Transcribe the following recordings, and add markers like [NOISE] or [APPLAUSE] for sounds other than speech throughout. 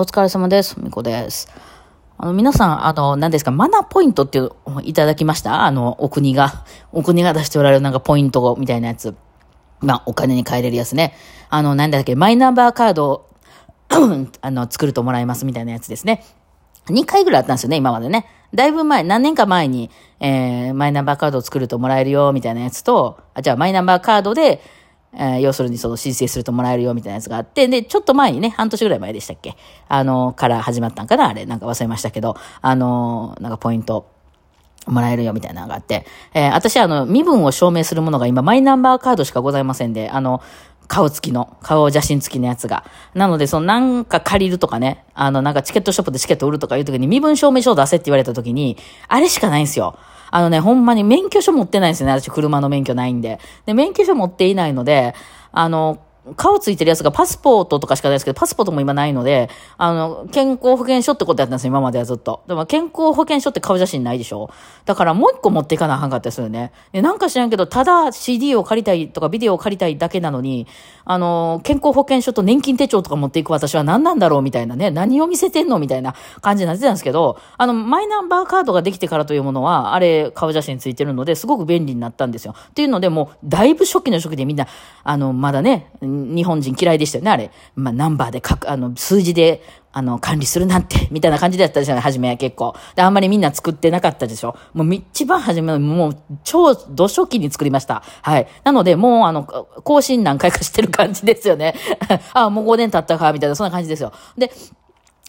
お疲れ様です。みこです。あの、皆さん、あの、何ですか、マナポイントっていう、いただきました？あの、お国が、お国が出しておられるなんかポイントみたいなやつ。まあ、お金に変えれるやつね。あの、なんだっけ、マイナンバーカードを [CLEARS THROAT] あの、作るともらえますみたいなやつですね。2回ぐらいあったんですよね、今までね。だいぶ前、何年か前に、えー、マイナンバーカードを作るともらえるよ、みたいなやつと、あ、じゃあ、マイナンバーカードで、えー要するにその申請するともらえるよみたいなやつがあって、で、ちょっと前にね、半年ぐらい前でしたっけ？あの、から始まったんかなあれ、なんか忘れましたけど、あの、なんかポイント、もらえるよみたいなのがあって、えー私あの、身分を証明するものが今、マイナンバーカードしかございませんで、あの、顔付きの、顔写真付きのやつが。なので、そのなんか借りるとかね、あの、なんかチケットショップでチケット売るとかいう時に身分証明書を出せって言われた時に、あれしかないんですよ。あのね、ほんまに免許証持ってないんですよね。私車の免許ないんで。で、免許証持っていないので、あの、顔ついてるやつがパスポートとかしかないですけど、パスポートも今ないので、あの、健康保険証ってことやったんですよ、今まではずっと。でも健康保険証って顔写真ないでしょだからもう一個持っていかなあかんかったりするよね。で、なんか知らんけど、ただ CD を借りたいとかビデオを借りたいだけなのに、あの、健康保険証と年金手帳とか持っていく私は何なんだろうみたいなね、何を見せてんのみたいな感じになってたんですけど、あの、マイナンバーカードができてからというものは、あれ、顔写真ついてるので、すごく便利になったんですよ。っていうので、もう、だいぶ初期の初期でみんな、あの、まだね、日本人嫌いでしたよね、あれ。まあ、ナンバーで書く、あの、数字で、あの、管理するなんて、[LAUGHS] みたいな感じだったじゃない、初めは結構。で、あんまりみんな作ってなかったでしょ。もう一番初めの、もう、超、土初期に作りました。はい。なので、もう、あの、更新何回かしてる感じですよね。[LAUGHS] あ、もう5年経ったか、みたいな、そんな感じですよ。で、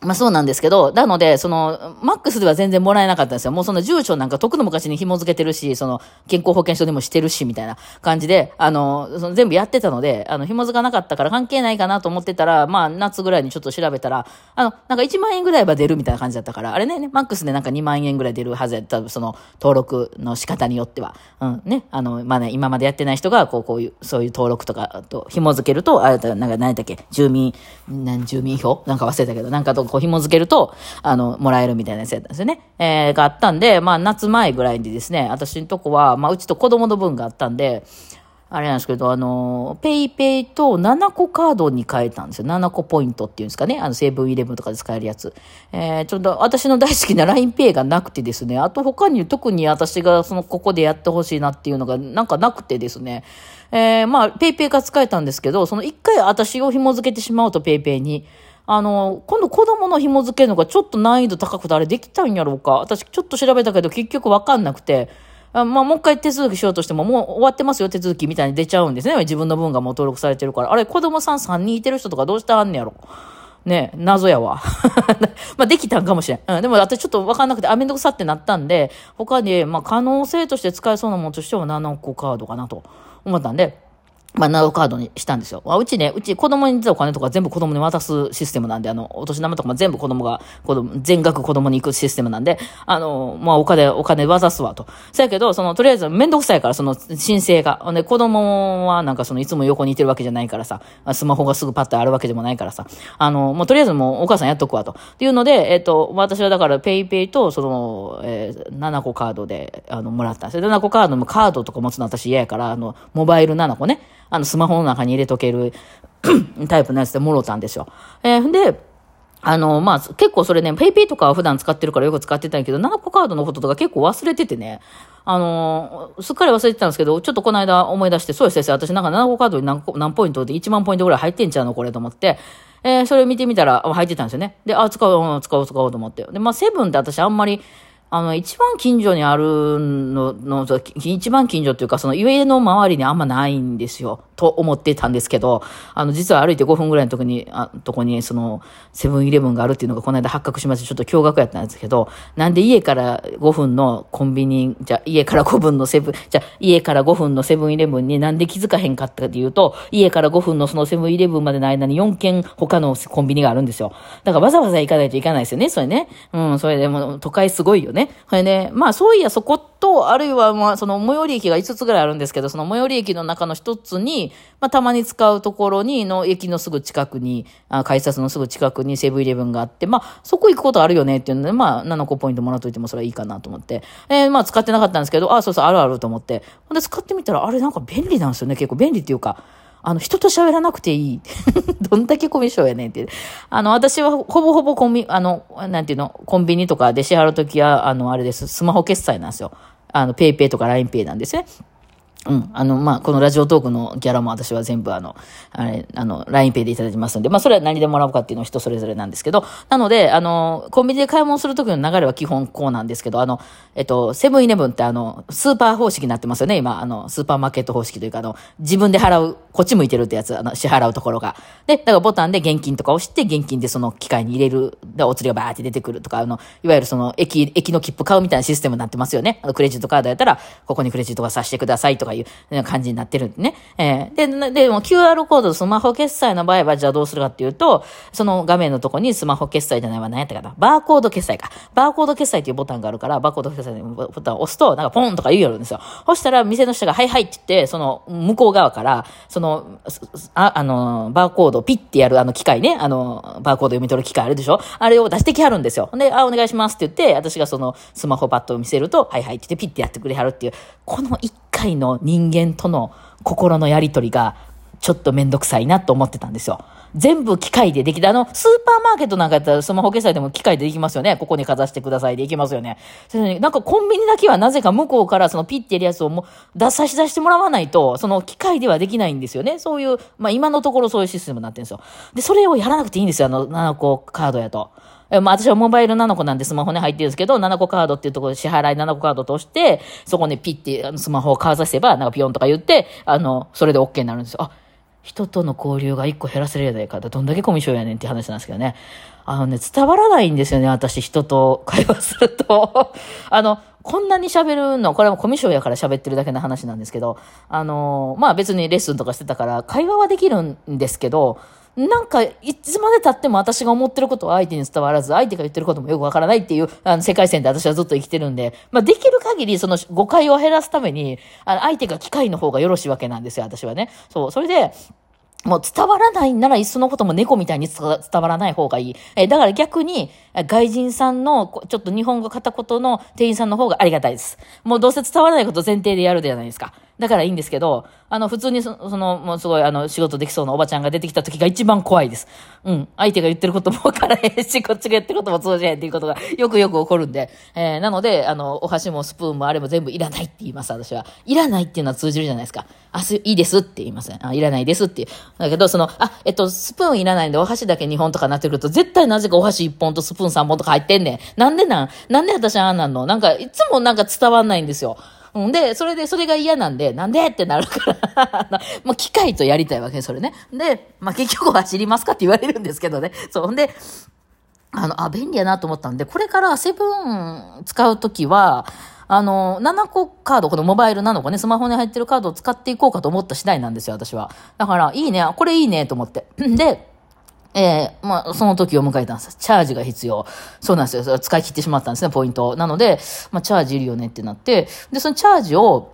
まあそうなんですけど、なので、その、マックスでは全然もらえなかったんですよ。もうその住所なんか、とくの昔に紐付けてるし、その、健康保険証でもしてるし、みたいな感じで、あの、その全部やってたので、あの、紐付かなかったから関係ないかなと思ってたら、まあ、夏ぐらいにちょっと調べたら、あの、なんか1万円ぐらいは出るみたいな感じだったから、あれね、マックスでなんか2万円ぐらい出るはずやった、その、登録の仕方によっては。うん、ね、あの、まあね、今までやってない人が、こう、こういう、そういう登録とかと紐付けると、あれだ、なんか何だっけ、住民、なん、住民票なんか忘れたけど、なんかとこう紐付けると、あの、もらえるみたいなやつやったんですよね。えー、があったんで、まあ、夏前ぐらいにですね、私のとこは、まあ、うちと子供の分があったんで、あれなんですけど、あの、ペイペイと7個カードに変えたんですよ。7個ポイントっていうんですかね。あの、セブンイレブンとかで使えるやつ。えー、ちょっと私の大好きな LINEPay がなくてですね、あと他に特に私がその、ここでやってほしいなっていうのがなんかなくてですね、えー、まあ、 PayPayが使えたんですけど、その一回私を紐付けてしまうと PayPayに、あの、今度子供の紐付けるのがちょっと難易度高くてあれできたんやろうか。私ちょっと調べたけど結局わかんなくて、あまあ、もう一回手続きしようとしても、もう終わってますよ、手続きみたいに出ちゃうんですね。自分の分がもう登録されてるから。あれ、子供さん3人いてる人とかどうしてあんねやろ？ね謎やわ。[LAUGHS] まあ、できたんかもしれん。うん、でも、私ちょっとわかんなくて、あ、めんどくさってなったんで、他に、まあ、可能性として使えそうなものとしては nanacoカードかなと思ったんで、まあ、 nanacoカードにしたんですよ。あうちね、うち子供に出たお金とか全部子供に渡すシステムなんで、あの、お年玉とかも全部子供が、子供、全額子供に行くシステムなんで、あの、まあ、お金、お金渡すわと。そやけど、その、とりあえずめんどくさいから、その、申請が。ほんで、子供はなんかその、いつも横にいてるわけじゃないからさ、スマホがすぐパッとあるわけでもないからさ、あの、もうとりあえずもうお母さんやっとくわと。っていうので、えっ、と、私はだから、 PayPayと、その、えー、 nanacoカードで、あの、もらったんですよ。 nanacoカードもカードとか持つの私嫌やから、あの、モバイル nanacoね。あの、スマホの中に入れとける [CLEARS THROAT] タイプのやつでもろたんですよ。えー、で、あの、まあ、結構それね、ペイペイとかは普段使ってるからよく使ってたんやけど、7個カードのこととか結構忘れててね、あの、すっかり忘れてたんですけど、ちょっとこの間思い出して、そうです先生、私なんか7個カードに何何ポイントで1万ポイントぐらい入ってんちゃうのこれと思って、えー、それを見てみたら、入ってたんですよね。で、あ、使おう、使おう、使おうと思って。で、まあ、セブンって私あんまり、あの、一番近所にあるの、の、一番近所っていうか、その家の周りにあんまないんですよ。と思ってたんですけど、あの、実は歩いて5分ぐらいのとこに、あ、とこに、その、セブンイレブンがあるっていうのがこの間発覚しまして、ちょっと驚愕やったんですけど、なんで家から5分のコンビニ、じゃ、家から5分のセブン、じゃ、家から5分のセブンイレブンになんで気づかへんかったかっていうと、家から5分のそのセブンイレブンまでの間に4軒他のコンビニがあるんですよ。だからわざわざ行かないといかないですよね、それね。うん、それでも都会すごいよね。それで、まあそういやそこと、あるいはまあその最寄り駅が5つぐらいあるんですけど、その最寄り駅の中の1つに、まあたまに使うところに、の駅のすぐ近くに、あ改札のすぐ近くにセブンイレブンがあって、まあそこ行くことあるよねっていうので、まあ7個ポイントもらっといてもそれはいいかなと思って。えーまあ使ってなかったんですけど、あ、そうそう、あるあると思って。ほんで使ってみたら、あれなんか便利なんですよね、結構便利っていうか。あの、人と喋らなくていい。[LAUGHS] どんだけコミュ障やねんって。あの、私はほぼほぼコンビ、あの、なんていうの、コンビニとかで支払うときは、あの、あれです、スマホ決済なんですよ。あの、 PayPayとか LINEPay なんですね。うん。あの、まあ、この Radiotalk のギャラも私は全部あの、あれ、あの、LINEPay でいただきますんで、まあ、それは何でもらうかっていうのは人それぞれなんですけど、なので、あの、コンビニで買い物するときの流れは基本こうなんですけど、あの、えっと、セブンイレブンってあの、スーパー方式になってますよね、今、あの、スーパーマーケット方式というか、あの、自分で払う、こっち向いてるってやつ、あの、支払うところが。で、だからボタンで現金とか押して、現金でその機械に入れる、で、お釣りがバーって出てくるとか、あの、いわゆるその、駅、駅の切符買うみたいなシステムになってますよね。あの、クレジットカードやったら、ここにクレジットがさせてくださいとかいう感じになってるんでね。えー、で、でも QR コード、スマホ決済の場合は、じゃあどうするかっていうと、その画面のとこにスマホ決済じゃないわ、何やったかな。バーコード決済か。バーコード決済っていうボタンがあるから、バーコード決済のボタンを押すと、なんかポンとか言うよるんですよ。そしたら店の人が、はいはいって言って、その、向こう側から、その、あ、あの、バーコードをピッてやるあの機械ね、あの、バーコード読み取る機械あるでしょあれを出してきはるんですよ。で、あ、お願いしますって言って、私がそのスマホパッドを見せると、はいはいって言ってピッてやってくれはるっていう、この一回の人間との心のやりとりが、ちょっとめんどくさいなと思ってたんですよ。全部機械でできた。あの、スーパーマーケットなんかやったらスマホ決済でも機械でできますよね。ここにかざしてくださいでいきますよね。それになんかコンビニだけはなぜか向こうからそのピッてやるやつをも出さし出してもらわないと、その機械ではできないんですよね。そういう、まあ今のところそういうシステムになってるんですよ。で、それをやらなくていいんですよ。あの、7個カードやと。まあ私はモバイル7個なんでスマホに入ってるんですけど、7個カードっていうところで支払い7個カードとして、そこにピッてあのスマホをかざせば、なんかピヨンとか言って、あの、それで OK になるんですよ。あ、人との交流が1個減らせるやないかどんだけコミュ障やねんって話なんですけどね。あのね、伝わらないんですよね、私、人と会話すると。[LAUGHS] あの、こんなに喋るの、これもコミュ障やから喋ってるだけの話なんですけど、あの、まあ別にレッスンとかしてたから、会話はできるんですけど、なんか、いつまで経っても私が思ってることは相手に伝わらず、相手が言ってることもよくわからないっていう、あの、世界線で私はずっと生きてるんで、まあ、できる限り、その誤解を減らすために、あの、相手が機械の方がよろしいわけなんですよ、私はね。そう、それで、もう伝わらないならいっそのことも猫みたいに伝わらない方がいい。えだから逆に、外人さんの、ちょっと日本語片言の店員さんの方がありがたいです。もうどうせ伝わらないこと前提でやるじゃないですか。だからいいんですけど、あの、普通にそその、もうすごい、あの、仕事できそうなおばちゃんが出てきた時が一番怖いです。うん。相手が言ってることもわからへんし、こっちが言ってることも通じへんっていうことが [LAUGHS] よくよく起こるんで、えー、なので、あの、お箸もスプーンもあれも全部いらないって言います、私は。いらないっていうのは通じるじゃないですか。あ、す、いいですって言いません。あ、いらないですってだけど、その、あ、えっと、スプーンいらないんでお箸だけ2本とかなってくると、絶対なぜかお箸1本とスプーン3本とか入ってんねん。なんでなんなんで私あんなんの？なんか、いつもなんか伝わんないんですよ。うんで、それで、それが嫌なんで、なんでってなるから [LAUGHS] もう機械とやりたいわけ、それね。で、まあ、結局走りますかって言われるんですけどね。そう。んで、あの、あ、便利やなと思ったんで、これからセブン使うときは、あの、 nanacoカード、このモバイル nanacoね、スマホに入ってるカードを使っていこうかと思った次第なんですよ、私は。だから、いいね、これいいね、と思って。で、えー、まあ、その時を迎えたんです。チャージが必要。そうなんですよ。使い切ってしまったんですね、ポイント。なので、まあ、チャージいるよねってなって、で、そのチャージを、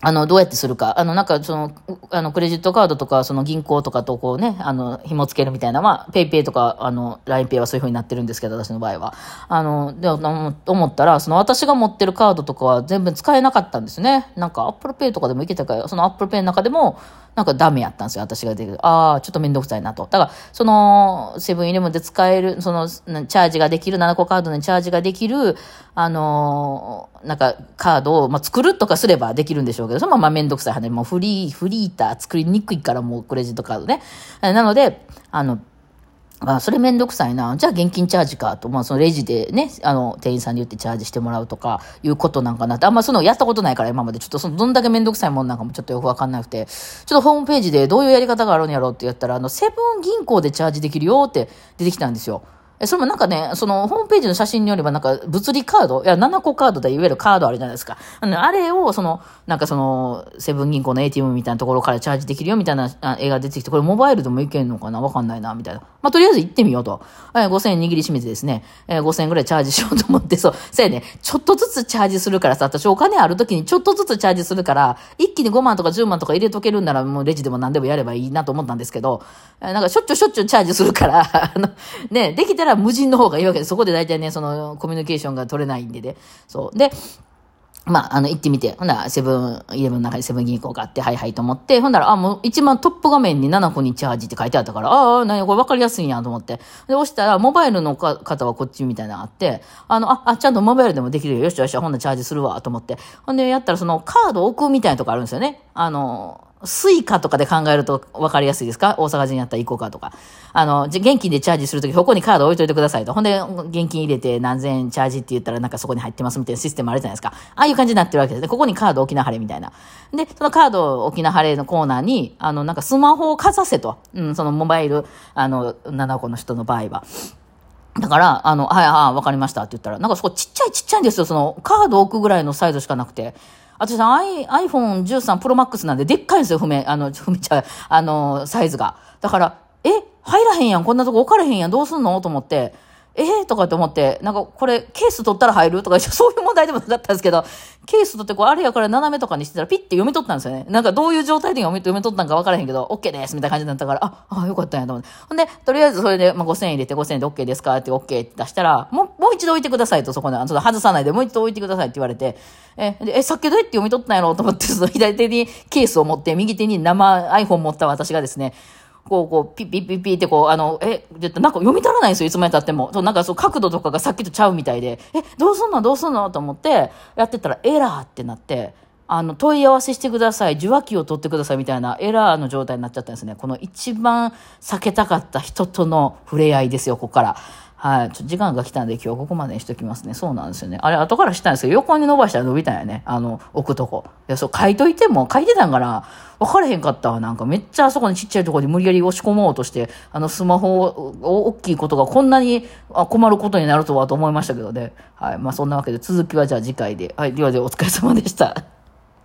あの、どうやってするか。あの、なんか、その、あの、クレジットカードとか、その銀行とかとこうね、あの、紐付けるみたいな、まあ、 PayPayとか、あの、 LINE Pay はそういう風になってるんですけど、私の場合は。あの、で、思ったら、その、私が持ってるカードとかは全部使えなかったんですね。なんか、 Apple Payとかでもいけたから、その Apple Payの中でも、なんかダメやったんですよ、私が出てるああ、ちょっとめんどくさいなと。だから、その、セブンイレブンで使える、その、チャージができる、 nanacoカードのチャージができる、あのー、なんか、カードを、まあ、作るとかすればできるんでしょうけど、そのままめんどくさい話ね、もうフリー、フリーター作りにくいから、もうクレジットカードね。なので、あの、あ、それめんどくさいな。じゃあ現金チャージかと。まあそのレジでね、あの、店員さんに言ってチャージしてもらうとか、いうことなんかなって。あんまそのやったことないから今まで。ちょっとその、どんだけめんどくさいもんなんかもちょっとよくわかんなくて。ちょっとホームページでどういうやり方があるんやろうってやったら、あの、セブン銀行でチャージできるよって出てきたんですよ。え、それもなんかね、その、ホームページの写真によれば、なんか、物理カードいや、7個カードで、いわゆるカードあるじゃないですか。あれを、その、なんかその、セブン銀行の ATM みたいなところからチャージできるよ、みたいな絵が出てきて、これモバイルでもいけんのかな？わかんないな、みたいな。まあ、とりあえず行ってみようと。えー、5000円握りしめてですね、えー、5000円ぐらいチャージしようと思って、そう、せやね、ちょっとずつチャージするからさ、私お金ある時にちょっとずつチャージするから、一気に5万とか10万とか入れとけるんなら、もうレジでも何でもやればいいなと思ったんですけど、えー、なんかしょっちゅうしょっちゅうチャージするから、[LAUGHS] あの、ね、できたら無人の方がいいわけで、そこで大体ね、その、コミュニケーションが取れないんでね。そう。で、まあ、あの、行ってみて、ほんなら、セブン、イレブンの中にセブン銀行があって、はいはいと思って、ほんなら、あ、もう一番トップ画面に7個にチャージって書いてあったから、ああ、なにこれ分かりやすいんやと思って。で、押したら、モバイルの方はこっちみたいなのあって、あの、あ、あ、ちゃんとモバイルでもできるよ。よしよし、ほんならチャージするわ、と思って。ほんで、やったら、その、カード置くみたいなとこあるんですよね。あの、 Suica とかで考えると分かりやすいですか？大阪人やったら ICOCA とか。あの、現金でチャージするとき、ここにカード置いといてくださいと。ほんで、現金入れて何千円チャージって言ったらなんかそこに入ってますみたいなシステムあるじゃないですか。ああいう感じになってるわけです。で、ここにカード置きなはれみたいな。で、そのカード置きなはれのコーナーに、あの、なんかスマホをかざせと。うん、そのモバイル、あの、7個の人の場合は。だから、あの、はい、はい、わかりましたって言ったら、なんかそこちっちゃいちっちゃいんですよ。その、カード置くぐらいのサイズしかなくて。私さ、iPhone13 Pro Max なんででっかいんですよ、不明、あの、[LAUGHS] 不明ちゃう、あの、サイズが。だから、え入らへんやん、こんなとこ置かれへんやん、どうすんの？と思って、えー、とかって思って、なんかこれケース取ったら入る？とか、そういう問題でもなかったんですけど、ケース取ってこうあれやから斜めとかにしてたらピッて読み取ったんですよね。なんかどういう状態で読み取ったんか分からへんけど、OK ですみたいな感じになったから、あ、あ、よかったんやと思って。ほんで、とりあえずそれで、まあ、5000円入れて5000円で OK ですか？って OK って出したら、もう、もう一度置いてくださいと、そこで、その外さないでもう一度置いてくださいって言われて、え、でえ、さっきどうやって読み取ったんやろう？と思って、その左手にケースを持って、右手に生 iPhone 持った私がですね、こう、こう、ピッピッピッピってこう、あの、え、なんか読み取らないんですよ、いつまで経っても。そう、なんかそう、角度とかがさっきとちゃうみたいで、え、どうすんのどうすんのと思って、やってたらエラーってなって、あの、問い合わせしてください、受話器を取ってくださいみたいなエラーの状態になっちゃったんですね。この一番避けたかった人との触れ合いですよ、ここから。はい。ちょっと時間が来たんで今日はここまでにしときますね。そうなんですよね。あれ、後から知ったんですけど、横に伸ばしたら伸びたんやね。あの、置くとこ。いや、そう、書いといても、書いてたんかな分かれへんかったわ。なんかめっちゃあそこにちっちゃいとこに無理やり押し込もうとして、あの、スマホを、大きいことがこんなに困ることになるとはと思いましたけどね。はい。まあ、そんなわけで続きはじゃあ次回で。はい。ではではお疲れ様でした。